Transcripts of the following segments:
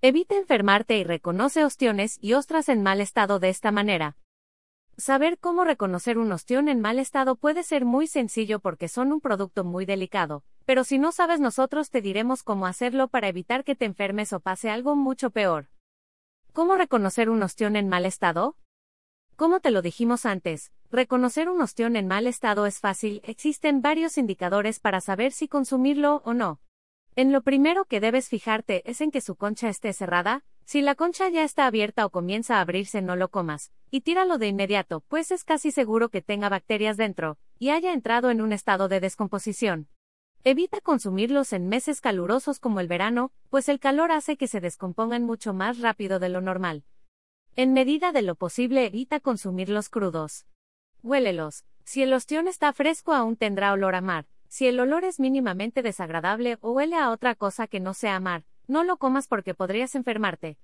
Evita enfermarte y reconoce ostiones y ostras en mal estado de esta manera. Saber cómo reconocer un ostión en mal estado puede ser muy sencillo porque son un producto muy delicado, pero si no sabes nosotros te diremos cómo hacerlo para evitar que te enfermes o pase algo mucho peor. ¿Cómo reconocer un ostión en mal estado? Como te lo dijimos antes, reconocer un ostión en mal estado es fácil, existen varios indicadores para saber si consumirlo o no. En lo primero que debes fijarte es en que su concha esté cerrada, si la concha ya está abierta o comienza a abrirse no lo comas, y tíralo de inmediato, pues es casi seguro que tenga bacterias dentro, y haya entrado en un estado de descomposición. Evita consumirlos en meses calurosos como el verano, pues el calor hace que se descompongan mucho más rápido de lo normal. En medida de lo posible evita consumirlos crudos. Huélelos. Si el ostión está fresco aún tendrá olor a mar. Si el olor es mínimamente desagradable o huele a otra cosa que no sea mar, no lo comas porque podrías enfermarte.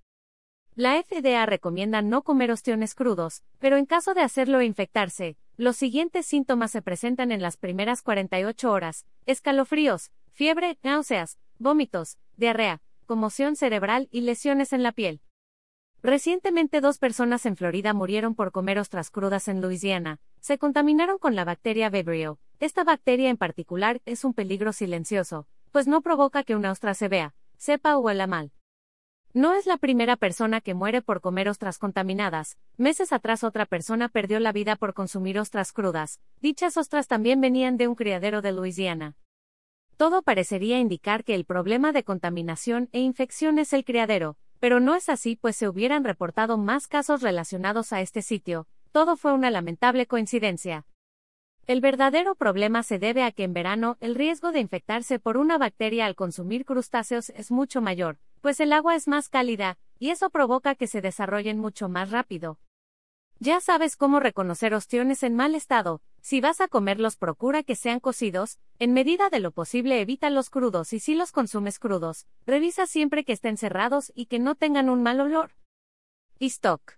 La FDA recomienda no comer ostiones crudos, pero en caso de hacerlo e infectarse, los siguientes síntomas se presentan en las primeras 48 horas: escalofríos, fiebre, náuseas, vómitos, diarrea, conmoción cerebral y lesiones en la piel. Recientemente dos personas en Florida murieron por comer ostras crudas en Luisiana. Se contaminaron con la bacteria Vibrio. Esta bacteria en particular es un peligro silencioso, pues no provoca que una ostra se vea, sepa o huela mal. No es la primera persona que muere por comer ostras contaminadas. Meses atrás otra persona perdió la vida por consumir ostras crudas. Dichas ostras también venían de un criadero de Luisiana. Todo parecería indicar que el problema de contaminación e infección es el criadero, pero no es así pues se hubieran reportado más casos relacionados a este sitio, todo fue una lamentable coincidencia. El verdadero problema se debe a que en verano el riesgo de infectarse por una bacteria al consumir crustáceos es mucho mayor, pues el agua es más cálida, y eso provoca que se desarrollen mucho más rápido. Ya sabes cómo reconocer ostiones en mal estado, si vas a comerlos procura que sean cocidos, en medida de lo posible evita los crudos y si los consumes crudos, revisa siempre que estén cerrados y que no tengan un mal olor. Y stock.